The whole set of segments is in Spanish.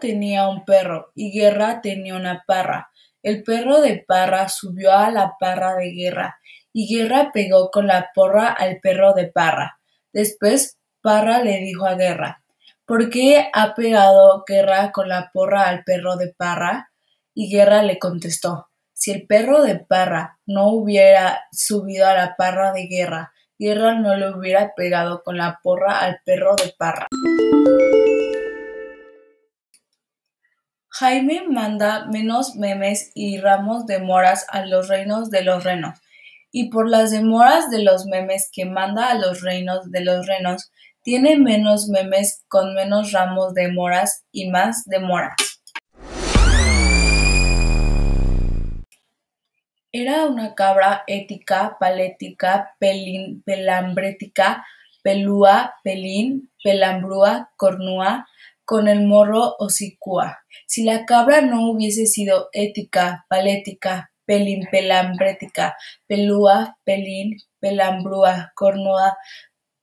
tenía un perro y Guerra tenía una parra. El perro de Parra subió a la parra de Guerra y Guerra pegó con la porra al perro de Parra. Después Parra le dijo a Guerra, ¿por qué ha pegado Guerra con la porra al perro de Parra? Y Guerra le contestó, si el perro de Parra no hubiera subido a la parra de Guerra, Guerra no le hubiera pegado con la porra al perro de Parra. Jaime manda menos memes y ramos de moras a los reinos de los renos, y por las demoras de los memes que manda a los reinos de los renos, tiene menos memes con menos ramos de moras y más demoras. Era una cabra ética, palética, pelín, pelambrética, pelúa, pelín, pelambrúa, cornúa, con el morro hocicúa. Si la cabra no hubiese sido ética, palética, pelín, pelambrética, pelúa, pelín, pelambrúa, cornúa,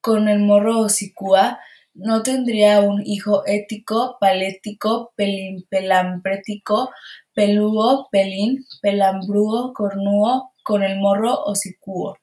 con el morro hocicúa, no tendría un hijo ético, palético, pelín, pelambrético, pelúo, pelín, pelambrúo, cornúo, con el morro hocicúo.